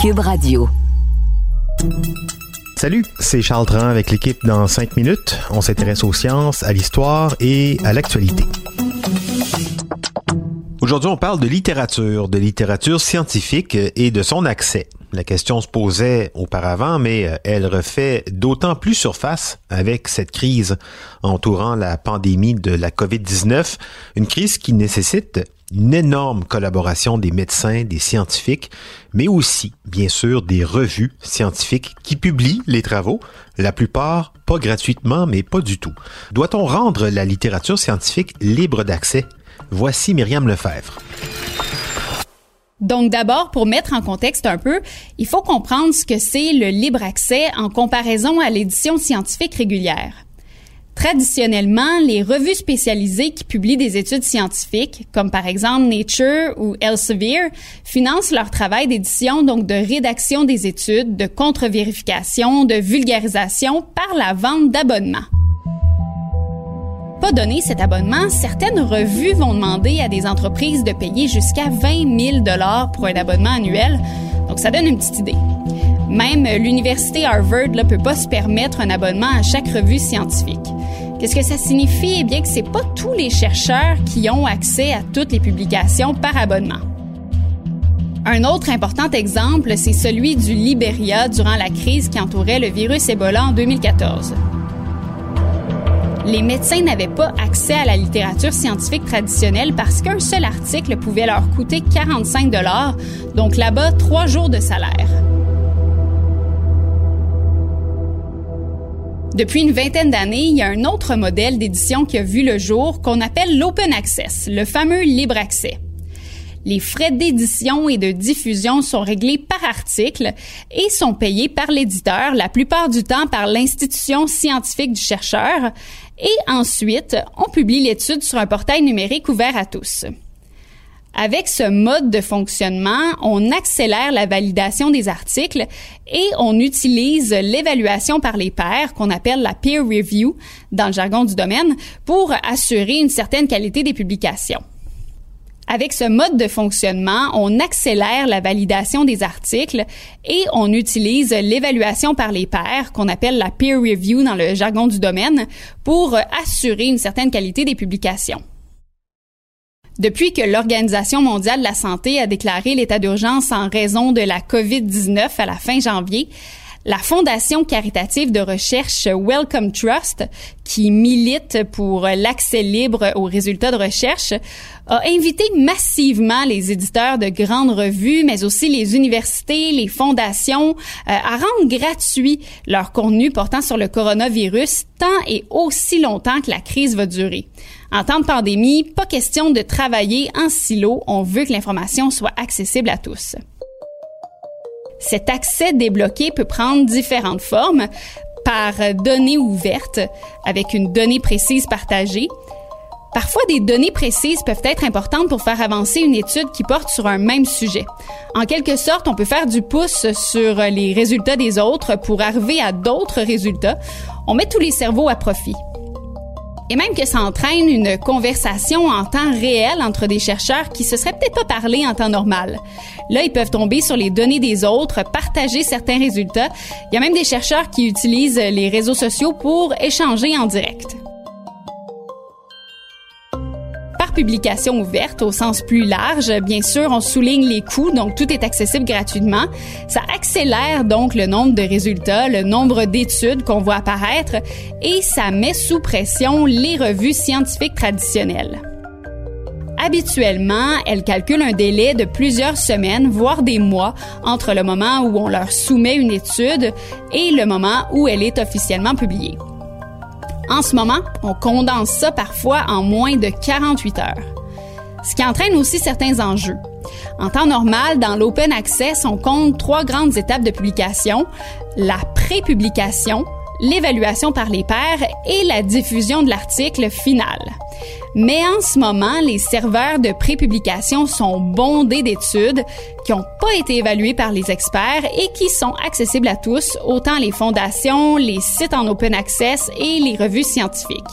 Cube Radio. Salut, c'est Charles Tran avec l'équipe dans 5 minutes. On s'intéresse aux sciences, à l'histoire et à l'actualité. Aujourd'hui, on parle de littérature, de littérature scientifique et de son accès. La question se posait auparavant, mais elle refait d'autant plus surface avec cette crise entourant la pandémie de la COVID-19, une crise qui nécessite une énorme collaboration des médecins, des scientifiques, mais aussi, bien sûr, des revues scientifiques qui publient les travaux, la plupart pas gratuitement, mais pas du tout. Doit-on rendre la littérature scientifique libre d'accès? Voici Myriam Lefebvre. Donc d'abord, pour mettre en contexte un peu, il faut comprendre ce que c'est le libre accès en comparaison à l'édition scientifique régulière. Traditionnellement, les revues spécialisées qui publient des études scientifiques, comme par exemple Nature ou Elsevier, financent leur travail d'édition, donc de rédaction des études, de contre-vérification, de vulgarisation par la vente d'abonnements. Pas donné cet abonnement, certaines revues vont demander à des entreprises de payer jusqu'à 20 000 dollars pour un abonnement annuel. Donc ça donne une petite idée. Même l'université Harvard ne peut pas se permettre un abonnement à chaque revue scientifique. Qu'est-ce que ça signifie? Eh bien que c'est pas tous les chercheurs qui ont accès à toutes les publications par abonnement. Un autre important exemple, c'est celui du Liberia durant la crise qui entourait le virus Ebola en 2014. Les médecins n'avaient pas accès à la littérature scientifique traditionnelle parce qu'un seul article pouvait leur coûter 45 dollars, donc là-bas trois jours de salaire. Depuis une vingtaine d'années, il y a un autre modèle d'édition qui a vu le jour qu'on appelle l'open access, le fameux libre accès. Les frais d'édition et de diffusion sont réglés par article et sont payés par l'éditeur, la plupart du temps par l'institution scientifique du chercheur, et ensuite, on publie l'étude sur un portail numérique ouvert à tous. Avec ce mode de fonctionnement, on accélère la validation des articles et on utilise l'évaluation par les pairs, qu'on appelle la peer review dans le jargon du domaine, pour assurer une certaine qualité des publications. Avec ce mode de fonctionnement, on accélère la validation des articles et on utilise l'évaluation par les pairs, qu'on appelle la peer review dans le jargon du domaine, pour assurer une certaine qualité des publications. Depuis que l'Organisation mondiale de la santé a déclaré l'état d'urgence en raison de la COVID-19 à la fin janvier, la Fondation caritative de recherche Wellcome Trust, qui milite pour l'accès libre aux résultats de recherche, a invité massivement les éditeurs de grandes revues, mais aussi les universités, les fondations, euh, à rendre gratuit leur contenu portant sur le coronavirus tant et aussi longtemps que la crise va durer. En temps de pandémie, pas question de travailler en silo, on veut que l'information soit accessible à tous. Cet accès débloqué peut prendre différentes formes par données ouvertes avec une donnée précise partagée. Parfois, des données précises peuvent être importantes pour faire avancer une étude qui porte sur un même sujet. En quelque sorte, on peut faire du pouce sur les résultats des autres pour arriver à d'autres résultats. On met tous les cerveaux à profit et même que ça entraîne une conversation en temps réel entre des chercheurs qui se seraient peut-être pas parlé en temps normal. Là, ils peuvent tomber sur les données des autres, partager certains résultats. Il y a même des chercheurs qui utilisent les réseaux sociaux pour échanger en direct. Publication ouverte au sens plus large. Bien sûr, on souligne les coûts, donc tout est accessible gratuitement. Ça accélère donc le nombre de résultats, le nombre d'études qu'on voit apparaître et ça met sous pression les revues scientifiques traditionnelles. Habituellement, elles calculent un délai de plusieurs semaines, voire des mois, entre le moment où on leur soumet une étude et le moment où elle est officiellement publiée. En ce moment, on condense ça parfois en moins de 48 heures. ce qui entraîne aussi certains enjeux. En temps normal, dans l'open access, on compte trois grandes étapes de publication, la pré-publication, l'évaluation par les pairs et la diffusion de l'article final. Mais en ce moment, les serveurs de prépublication sont bondés d'études qui n'ont pas été évaluées par les experts et qui sont accessibles à tous, autant les fondations, les sites en open access et les revues scientifiques.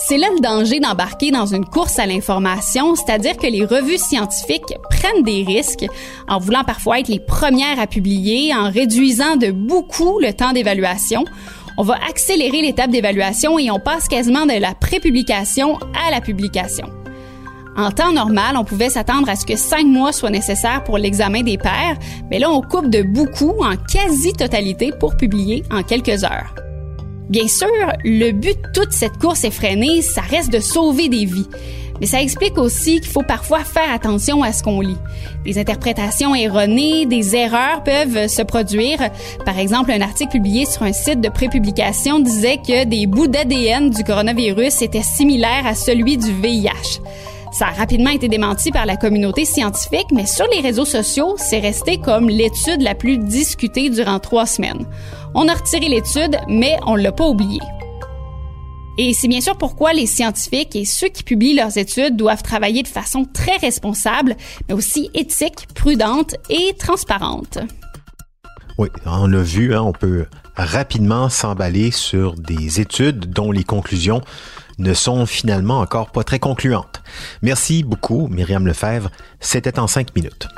C'est là le danger d'embarquer dans une course à l'information, c'est-à-dire que les revues scientifiques prennent des risques en voulant parfois être les premières à publier, en réduisant de beaucoup le temps d'évaluation. On va accélérer l'étape d'évaluation et on passe quasiment de la prépublication à la publication. En temps normal, on pouvait s'attendre à ce que cinq mois soient nécessaires pour l'examen des pairs, mais là, on coupe de beaucoup en quasi-totalité pour publier en quelques heures. Bien sûr, le but de toute cette course effrénée, ça reste de sauver des vies. Mais ça explique aussi qu'il faut parfois faire attention à ce qu'on lit. Des interprétations erronées, des erreurs peuvent se produire. Par exemple, un article publié sur un site de prépublication disait que des bouts d'ADN du coronavirus étaient similaires à celui du VIH. Ça a rapidement été démenti par la communauté scientifique, mais sur les réseaux sociaux, c'est resté comme l'étude la plus discutée durant trois semaines. On a retiré l'étude, mais on l'a pas oublié. Et c'est bien sûr pourquoi les scientifiques et ceux qui publient leurs études doivent travailler de façon très responsable, mais aussi éthique, prudente et transparente. Oui, on l'a vu, hein, on peut rapidement s'emballer sur des études dont les conclusions ne sont finalement encore pas très concluantes. Merci beaucoup, Myriam Lefebvre. C'était en cinq minutes.